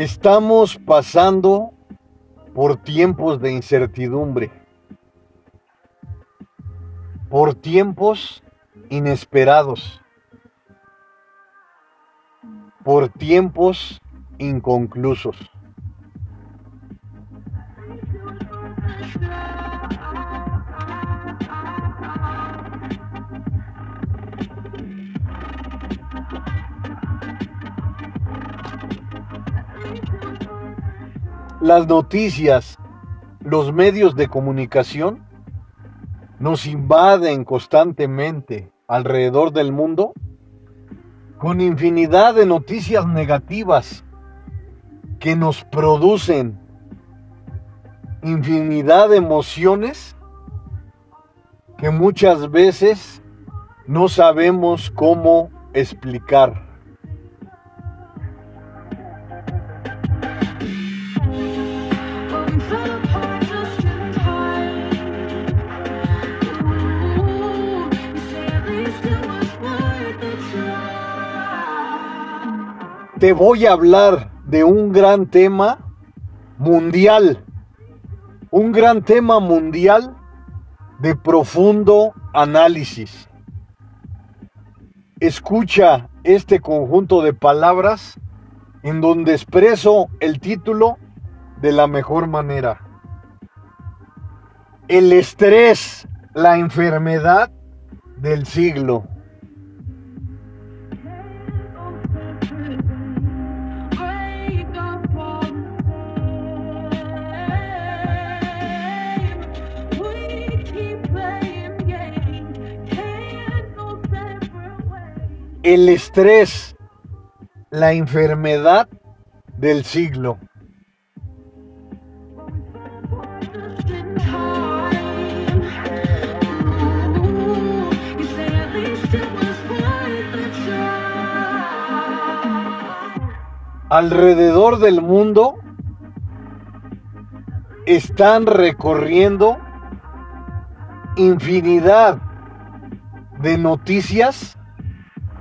Estamos pasando por tiempos de incertidumbre, por tiempos inesperados, por tiempos inconclusos. Las noticias, los medios de comunicación nos invaden constantemente alrededor del mundo con infinidad de noticias negativas que nos producen infinidad de emociones que muchas veces no sabemos cómo explicar. Te voy a hablar de un gran tema mundial, un gran tema mundial de profundo análisis. Escucha este conjunto de palabras en donde expreso el título de la mejor manera. El estrés, la enfermedad del siglo. El estrés, la enfermedad del siglo. Alrededor del mundo están recorriendo infinidad de noticias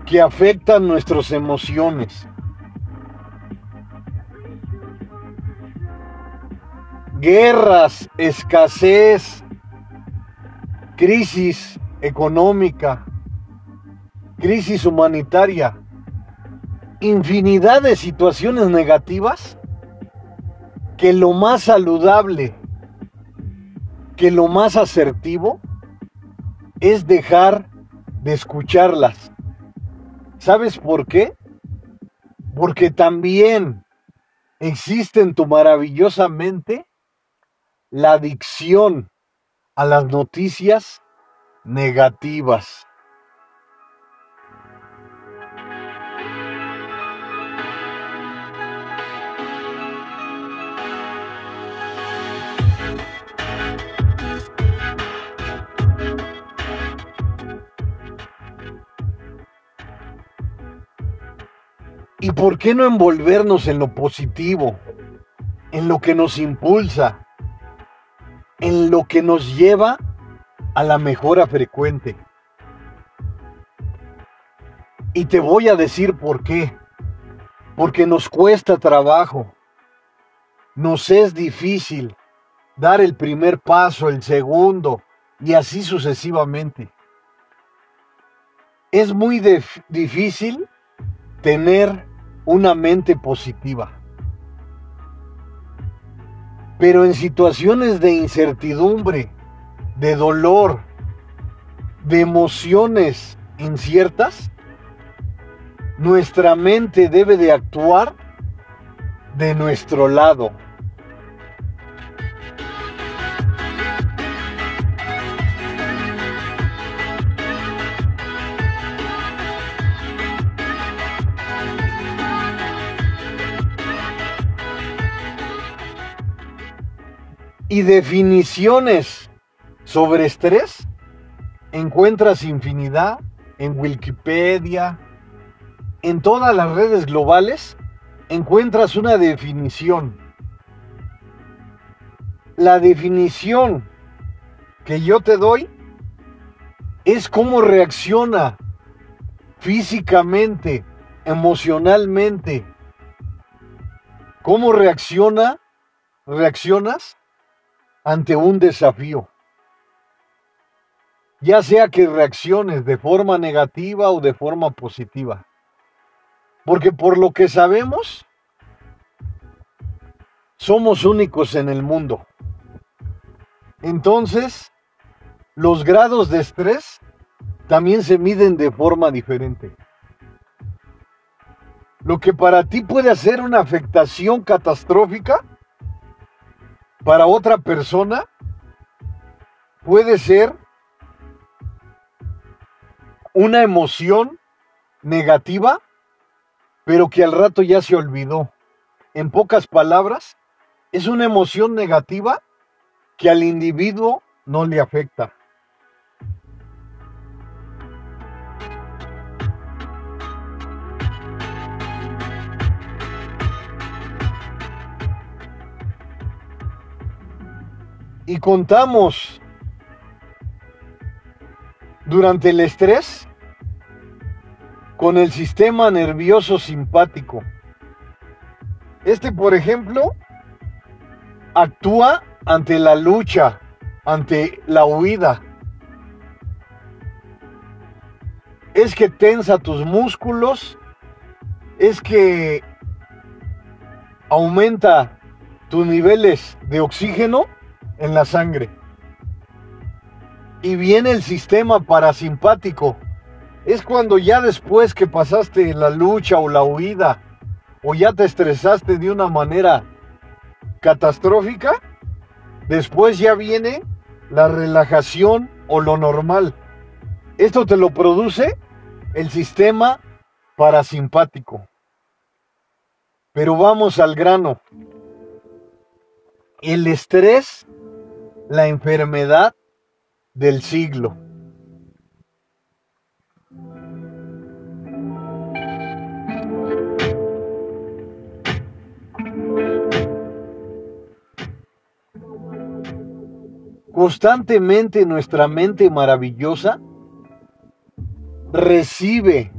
que afectan nuestras emociones. Guerras, escasez, crisis económica, crisis humanitaria infinidad de situaciones negativas que lo más saludable, que lo más asertivo es dejar de escucharlas. ¿Sabes por qué? Porque también existe en tu maravillosa mente la adicción a las noticias negativas. ¿Y por qué no envolvernos en lo positivo, en lo que nos impulsa, en lo que nos lleva a la mejora frecuente? Y te voy a decir por qué. Porque nos cuesta trabajo, nos es difícil dar el primer paso, el segundo, y así sucesivamente. Es muy dif- difícil tener una mente positiva. Pero en situaciones de incertidumbre, de dolor, de emociones inciertas, nuestra mente debe de actuar de nuestro lado. Y definiciones sobre estrés encuentras infinidad en Wikipedia, en todas las redes globales encuentras una definición. La definición que yo te doy es cómo reacciona físicamente, emocionalmente, cómo reacciona, reaccionas ante un desafío. Ya sea que reacciones de forma negativa o de forma positiva. Porque por lo que sabemos, somos únicos en el mundo. Entonces, los grados de estrés también se miden de forma diferente. Lo que para ti puede ser una afectación catastrófica, para otra persona puede ser una emoción negativa, pero que al rato ya se olvidó. En pocas palabras, es una emoción negativa que al individuo no le afecta. Y contamos durante el estrés con el sistema nervioso simpático. Este, por ejemplo, actúa ante la lucha, ante la huida. Es que tensa tus músculos, es que aumenta tus niveles de oxígeno en la sangre. Y viene el sistema parasimpático. Es cuando ya después que pasaste la lucha o la huida, o ya te estresaste de una manera catastrófica, después ya viene la relajación o lo normal. Esto te lo produce el sistema parasimpático. Pero vamos al grano. El estrés, la enfermedad del siglo. Constantemente nuestra mente maravillosa recibe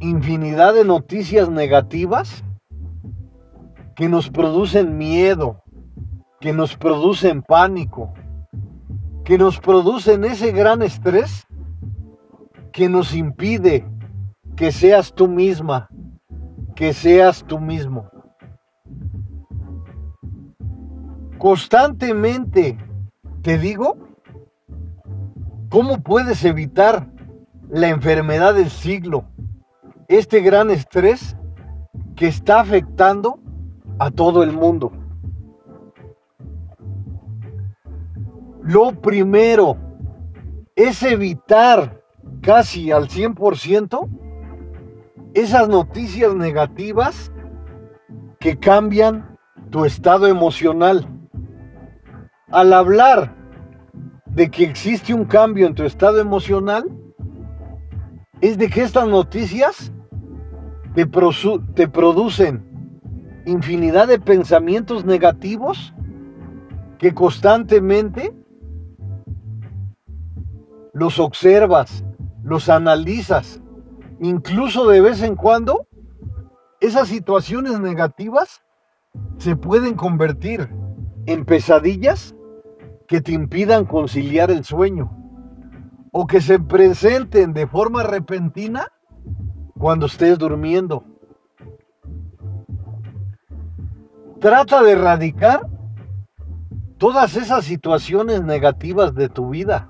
infinidad de noticias negativas que nos producen miedo, que nos producen pánico, que nos producen ese gran estrés que nos impide que seas tú misma, que seas tú mismo. Constantemente te digo, ¿cómo puedes evitar la enfermedad del siglo? Este gran estrés que está afectando a todo el mundo. Lo primero es evitar casi al 100% esas noticias negativas que cambian tu estado emocional. Al hablar de que existe un cambio en tu estado emocional, es de que estas noticias te, te producen infinidad de pensamientos negativos que constantemente los observas, los analizas, incluso de vez en cuando, esas situaciones negativas se pueden convertir en pesadillas que te impidan conciliar el sueño o que se presenten de forma repentina cuando estés durmiendo. Trata de erradicar todas esas situaciones negativas de tu vida.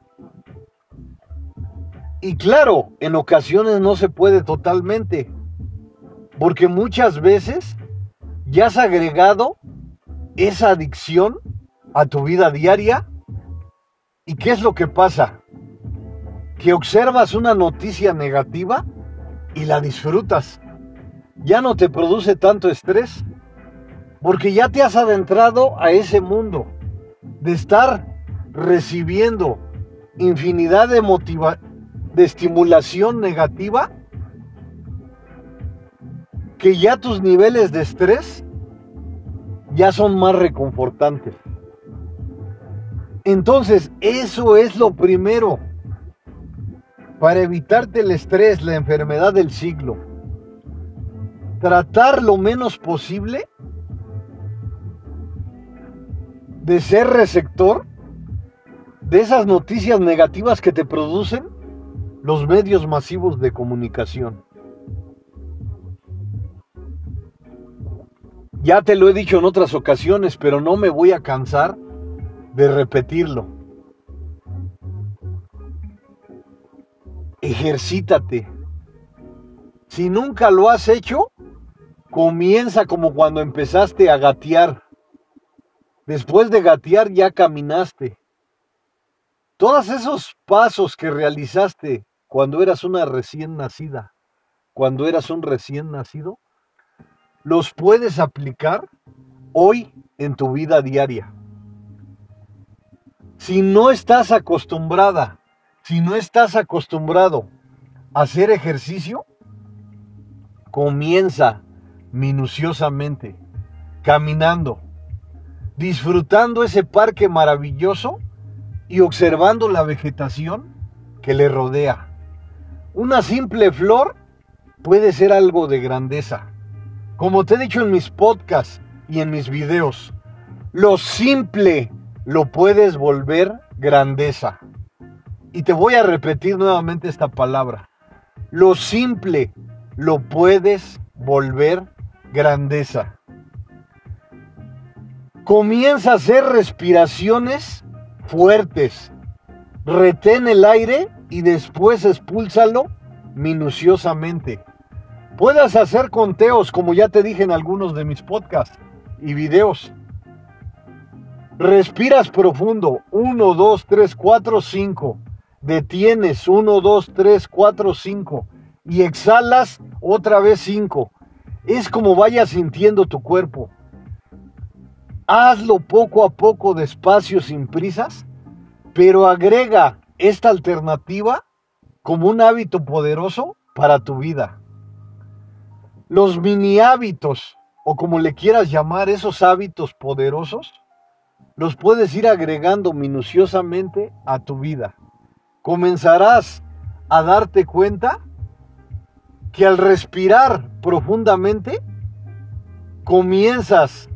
Y claro, en ocasiones no se puede totalmente, porque muchas veces ya has agregado esa adicción a tu vida diaria. ¿Y qué es lo que pasa? Que observas una noticia negativa y la disfrutas. Ya no te produce tanto estrés, porque ya te has adentrado a ese mundo de estar recibiendo infinidad de motivación de estimulación negativa que ya tus niveles de estrés ya son más reconfortantes. Entonces, eso es lo primero para evitarte el estrés, la enfermedad del siglo. Tratar lo menos posible de ser receptor de esas noticias negativas que te producen los medios masivos de comunicación. Ya te lo he dicho en otras ocasiones, pero no me voy a cansar de repetirlo. Ejercítate. Si nunca lo has hecho, comienza como cuando empezaste a gatear. Después de gatear ya caminaste. Todos esos pasos que realizaste cuando eras una recién nacida, cuando eras un recién nacido, los puedes aplicar hoy en tu vida diaria. Si no estás acostumbrada, si no estás acostumbrado a hacer ejercicio, comienza minuciosamente, caminando, disfrutando ese parque maravilloso y observando la vegetación que le rodea. Una simple flor puede ser algo de grandeza. Como te he dicho en mis podcasts y en mis videos, lo simple lo puedes volver grandeza. Y te voy a repetir nuevamente esta palabra. Lo simple lo puedes volver grandeza. Comienza a hacer respiraciones fuertes. Retén el aire y después expúlsalo minuciosamente. Puedes hacer conteos, como ya te dije en algunos de mis podcasts y videos. Respiras profundo. 1, 2, 3, 4, 5. Detienes. 1, 2, 3, 4, 5. Y exhalas otra vez 5. Es como vayas sintiendo tu cuerpo. Hazlo poco a poco, despacio, sin prisas, pero agrega esta alternativa como un hábito poderoso para tu vida. Los mini hábitos, o como le quieras llamar, esos hábitos poderosos, los puedes ir agregando minuciosamente a tu vida. Comenzarás a darte cuenta que al respirar profundamente, comienzas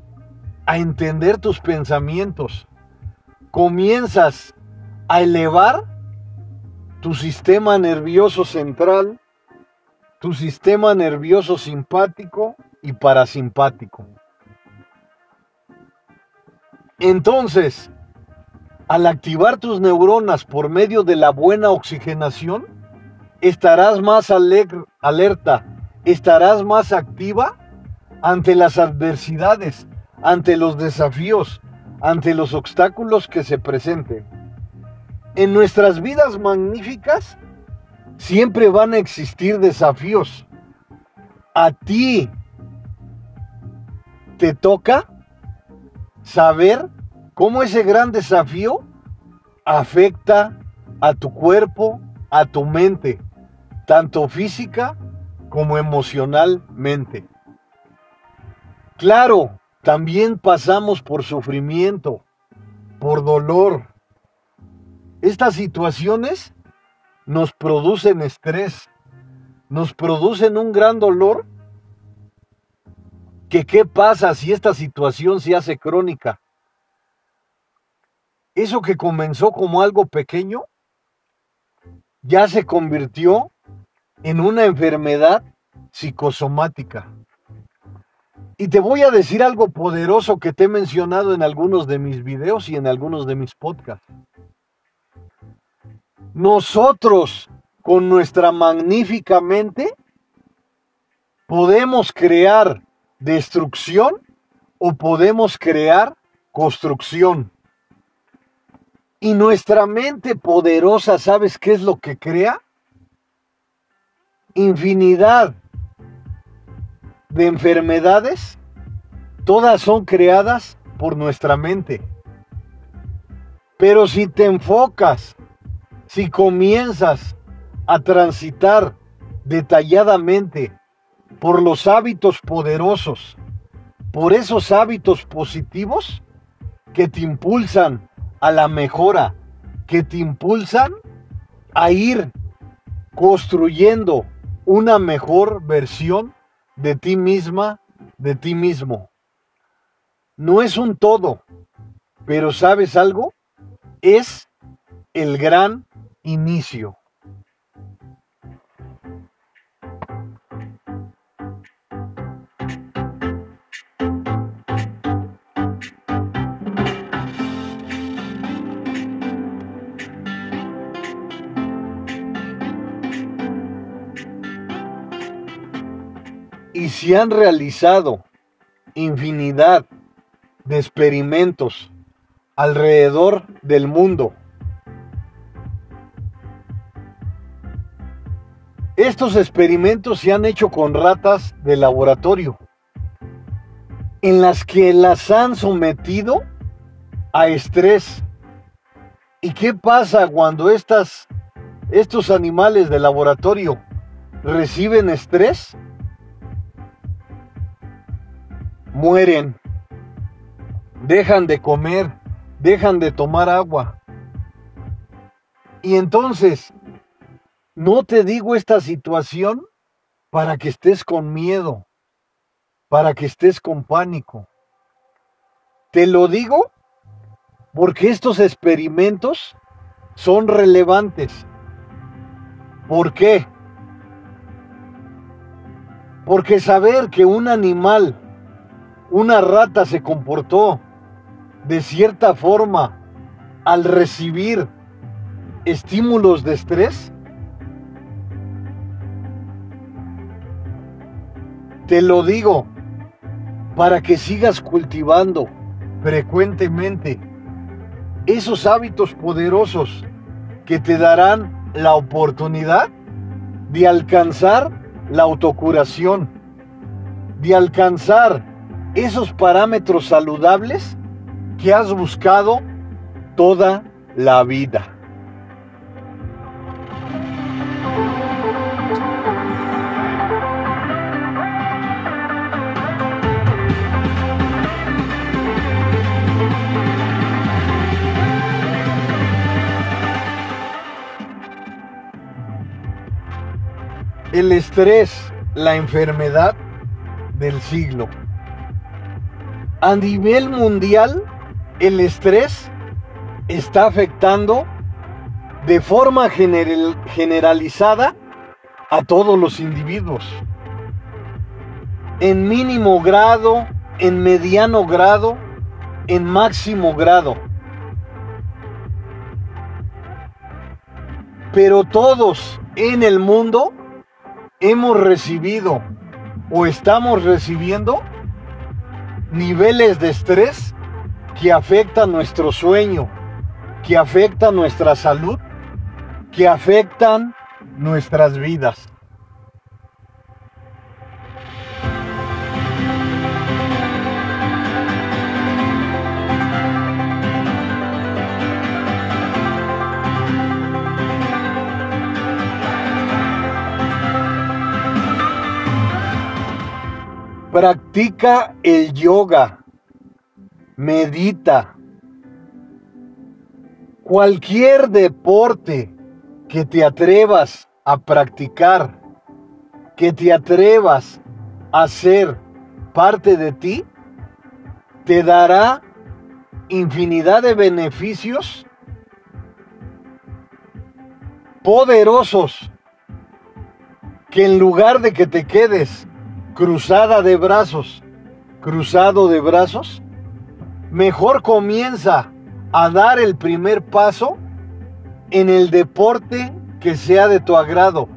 a entender tus pensamientos, comienzas a elevar tu sistema nervioso central, tu sistema nervioso simpático y parasimpático. Entonces, al activar tus neuronas por medio de la buena oxigenación, estarás más alerta, estarás más activa ante las adversidades, ante los desafíos, ante los obstáculos que se presenten. En nuestras vidas magníficas siempre van a existir desafíos. A ti te toca saber cómo ese gran desafío afecta a tu cuerpo, a tu mente, tanto física como emocionalmente. Claro, también pasamos por sufrimiento, por dolor. Estas situaciones nos producen estrés, nos producen un gran dolor que qué pasa si esta situación se hace crónica. Eso que comenzó como algo pequeño ya se convirtió en una enfermedad psicosomática. Y te voy a decir algo poderoso que te he mencionado en algunos de mis videos y en algunos de mis podcasts. Nosotros, con nuestra magnífica mente, podemos crear destrucción o podemos crear construcción. Y nuestra mente poderosa, ¿sabes qué es lo que crea? Infinidad de enfermedades, todas son creadas por nuestra mente. Pero si te enfocas, si comienzas a transitar detalladamente por los hábitos poderosos, por esos hábitos positivos que te impulsan a la mejora, que te impulsan a ir construyendo una mejor versión de ti misma, de ti mismo. No es un todo, pero ¿sabes algo? Es el gran inicio. y se han realizado infinidad de experimentos alrededor del mundo. Estos experimentos se han hecho con ratas de laboratorio, en las que las han sometido a estrés. ¿Y qué pasa cuando estas, estos animales de laboratorio reciben estrés? mueren, dejan de comer, dejan de tomar agua. Y entonces, no te digo esta situación para que estés con miedo, para que estés con pánico. Te lo digo porque estos experimentos son relevantes. ¿Por qué? Porque saber que un animal una rata se comportó de cierta forma al recibir estímulos de estrés? Te lo digo para que sigas cultivando frecuentemente esos hábitos poderosos que te darán la oportunidad de alcanzar la autocuración, de alcanzar esos parámetros saludables que has buscado toda la vida. El estrés, la enfermedad del siglo a nivel mundial el estrés está afectando de forma generalizada a todos los individuos. En mínimo grado, en mediano grado, en máximo grado. Pero todos en el mundo hemos recibido o estamos recibiendo niveles de estrés que afectan nuestro sueño, que afectan nuestra salud, que afectan nuestras vidas. Practica el yoga. Medita. Cualquier deporte que te atrevas a practicar, que te atrevas a ser parte de ti, te dará infinidad de beneficios poderosos que en lugar de que te quedes cruzada de brazos, cruzado de brazos, mejor comienza a dar el primer paso en el deporte que sea de tu agrado.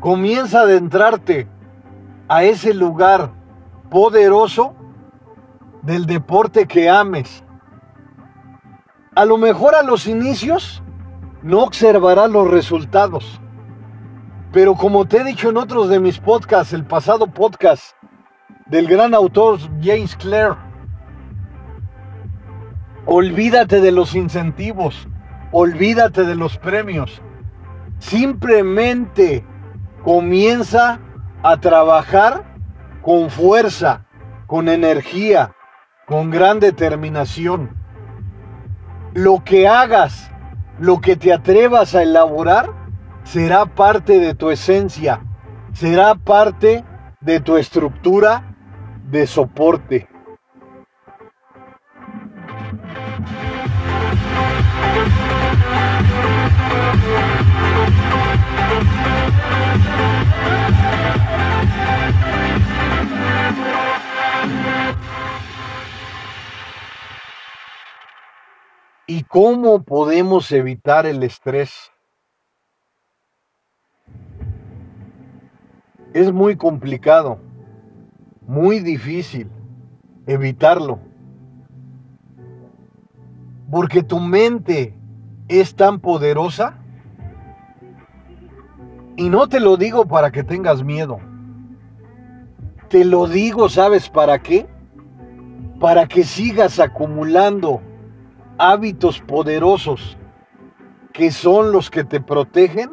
Comienza a adentrarte a ese lugar poderoso del deporte que ames. A lo mejor a los inicios no observarás los resultados pero como te he dicho en otros de mis podcasts, el pasado podcast del gran autor James Clare, olvídate de los incentivos, olvídate de los premios. Simplemente comienza a trabajar con fuerza, con energía, con gran determinación. Lo que hagas, lo que te atrevas a elaborar, será parte de tu esencia, será parte de tu estructura de soporte. ¿Y cómo podemos evitar el estrés? Es muy complicado, muy difícil evitarlo. Porque tu mente es tan poderosa. Y no te lo digo para que tengas miedo. Te lo digo, ¿sabes para qué? Para que sigas acumulando hábitos poderosos que son los que te protegen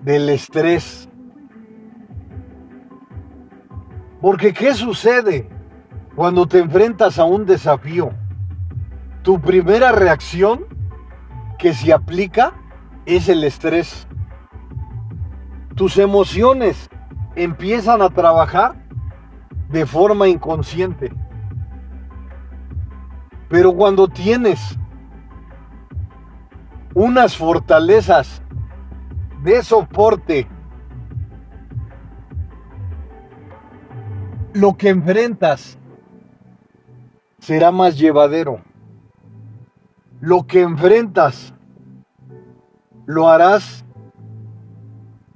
del estrés. Porque ¿qué sucede cuando te enfrentas a un desafío? Tu primera reacción que se aplica es el estrés. Tus emociones empiezan a trabajar de forma inconsciente. Pero cuando tienes unas fortalezas de soporte, lo que enfrentas será más llevadero. Lo que enfrentas lo harás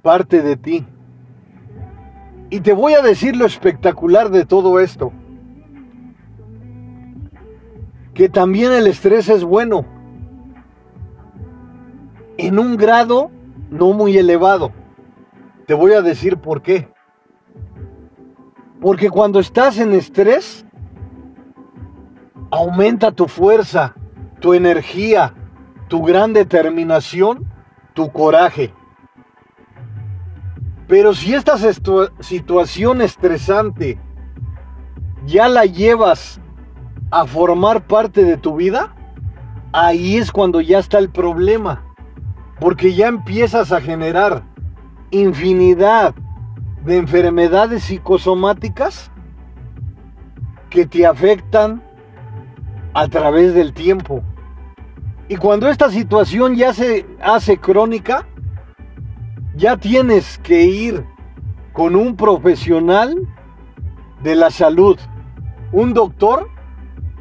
parte de ti. Y te voy a decir lo espectacular de todo esto. Que también el estrés es bueno. En un grado no muy elevado. Te voy a decir por qué. Porque cuando estás en estrés, aumenta tu fuerza, tu energía, tu gran determinación, tu coraje. Pero si esta situación estresante ya la llevas a formar parte de tu vida, ahí es cuando ya está el problema. Porque ya empiezas a generar infinidad de enfermedades psicosomáticas que te afectan a través del tiempo. Y cuando esta situación ya se hace crónica, ya tienes que ir con un profesional de la salud, un doctor,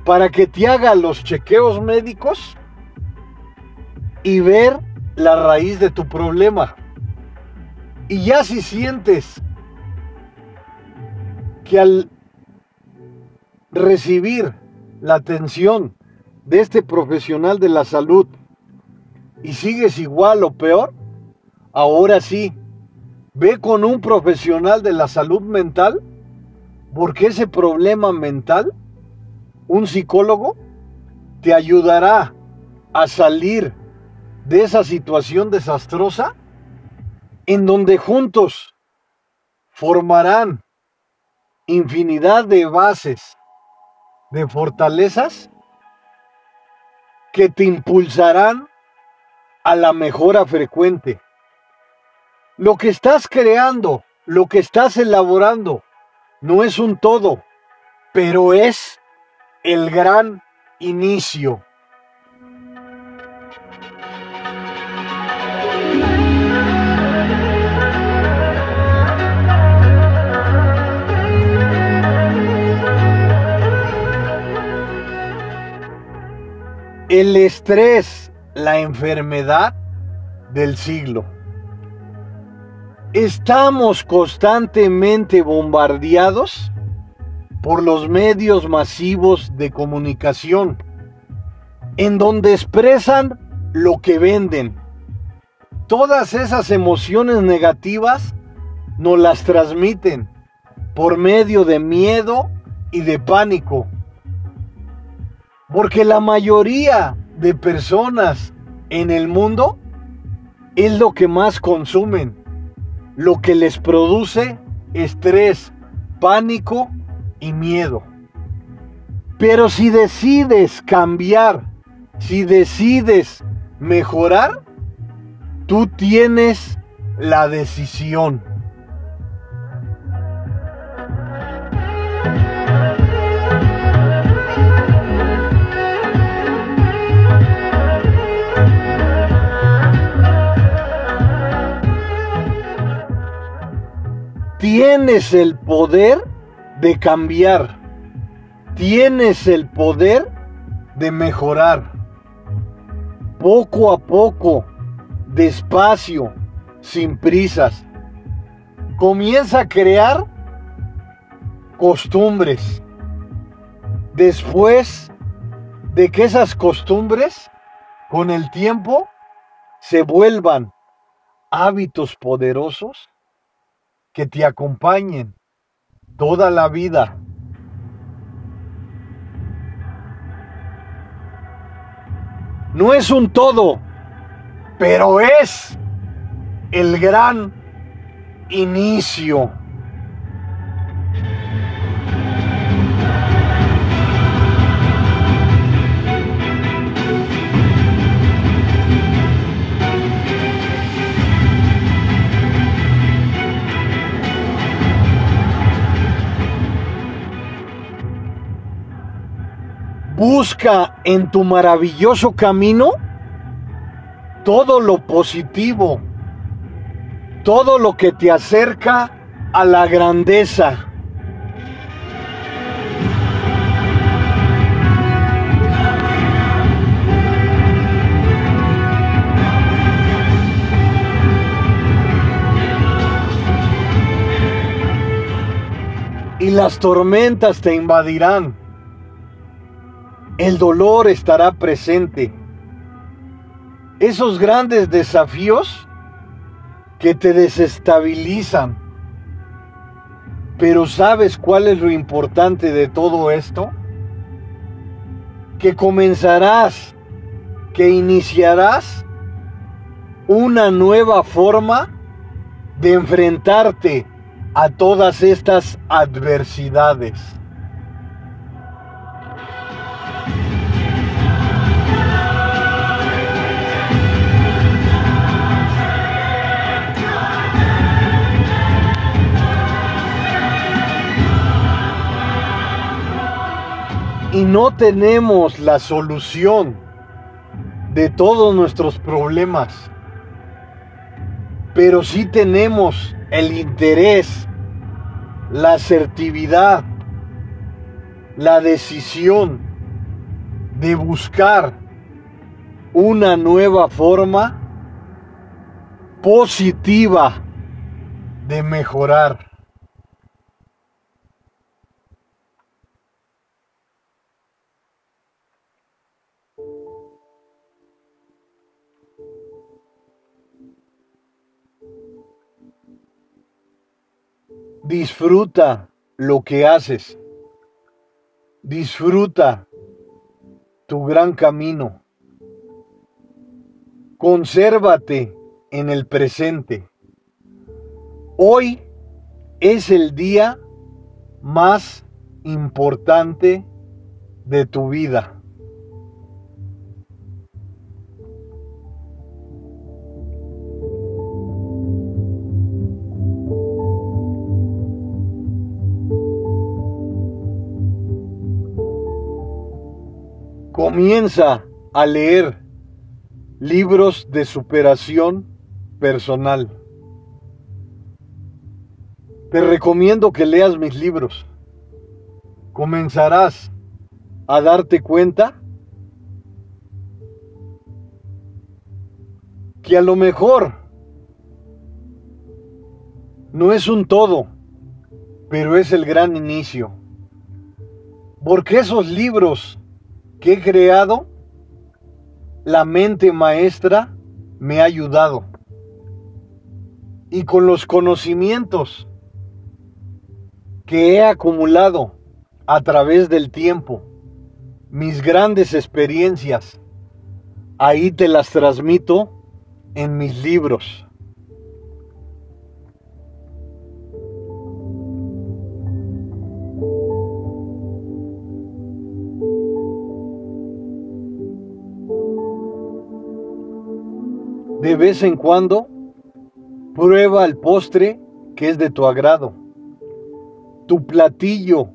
para que te haga los chequeos médicos y ver la raíz de tu problema. Y ya si sientes que al recibir la atención de este profesional de la salud y sigues igual o peor, ahora sí, ve con un profesional de la salud mental, porque ese problema mental, un psicólogo, te ayudará a salir de esa situación desastrosa en donde juntos formarán infinidad de bases, de fortalezas que te impulsarán a la mejora frecuente. Lo que estás creando, lo que estás elaborando, no es un todo, pero es el gran inicio. El estrés, la enfermedad del siglo. Estamos constantemente bombardeados por los medios masivos de comunicación, en donde expresan lo que venden. Todas esas emociones negativas nos las transmiten por medio de miedo y de pánico porque la mayoría de personas en el mundo es lo que más consumen, lo que les produce estrés, pánico y miedo. Pero si decides cambiar, si decides mejorar, tú tienes la decisión. Tienes el poder de cambiar. Tienes el poder de mejorar. Poco a poco, despacio, sin prisas. Comienza a crear costumbres. Después de que esas costumbres, con el tiempo, se vuelvan hábitos poderosos que te acompañen toda la vida. No es un todo, pero es el gran inicio. Busca en tu maravilloso camino todo lo positivo, todo lo que te acerca a la grandeza. Y las tormentas te invadirán. El dolor estará presente. Esos grandes desafíos que te desestabilizan. Pero ¿sabes cuál es lo importante de todo esto? Que comenzarás, que iniciarás una nueva forma de enfrentarte a todas estas adversidades. No tenemos la solución de todos nuestros problemas, pero sí tenemos el interés, la asertividad, la decisión de buscar una nueva forma positiva de mejorar. Disfruta lo que haces. Disfruta tu gran camino. Consérvate en el presente. Hoy es el día más importante de tu vida. Comienza a leer libros de superación personal. Te recomiendo que leas mis libros. Comenzarás a darte cuenta que a lo mejor no es un todo, pero es el gran inicio. Porque esos libros que he creado, la mente maestra me ha ayudado. Y con los conocimientos que he acumulado a través del tiempo, mis grandes experiencias, ahí te las transmito en mis libros. De vez en cuando, prueba el postre que es de tu agrado, tu platillo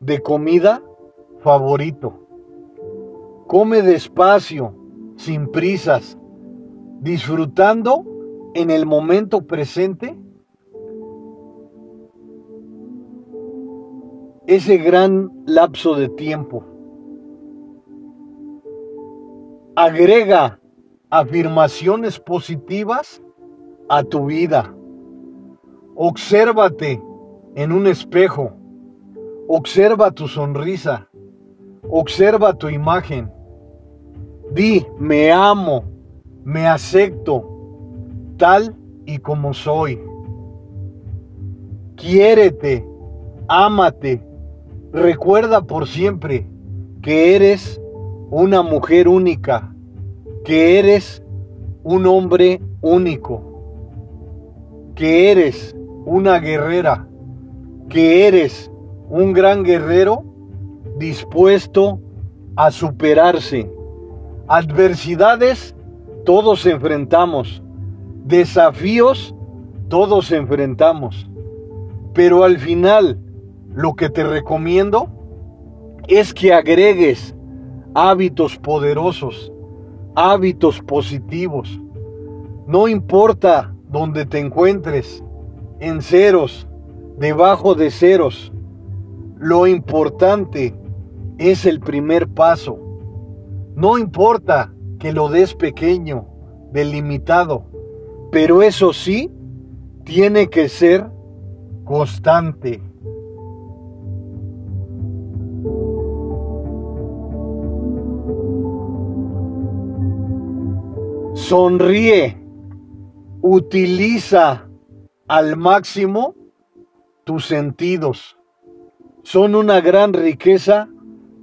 de comida favorito. Come despacio, sin prisas, disfrutando en el momento presente ese gran lapso de tiempo. Agrega afirmaciones positivas a tu vida. Obsérvate en un espejo. Observa tu sonrisa. Observa tu imagen. Di, me amo, me acepto tal y como soy. Quiérete, ámate, recuerda por siempre que eres una mujer única, que eres un hombre único, que eres una guerrera, que eres un gran guerrero dispuesto a superarse. Adversidades todos enfrentamos, desafíos todos enfrentamos, pero al final lo que te recomiendo es que agregues hábitos poderosos, hábitos positivos. No importa donde te encuentres, en ceros, debajo de ceros. Lo importante es el primer paso. No importa que lo des pequeño, delimitado, pero eso sí, tiene que ser constante. Sonríe, utiliza al máximo tus sentidos. Son una gran riqueza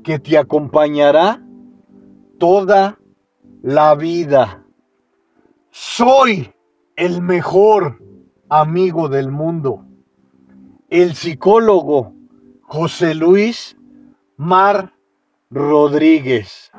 que te acompañará toda la vida. Soy el mejor amigo del mundo. El psicólogo José Luis Mar Rodríguez.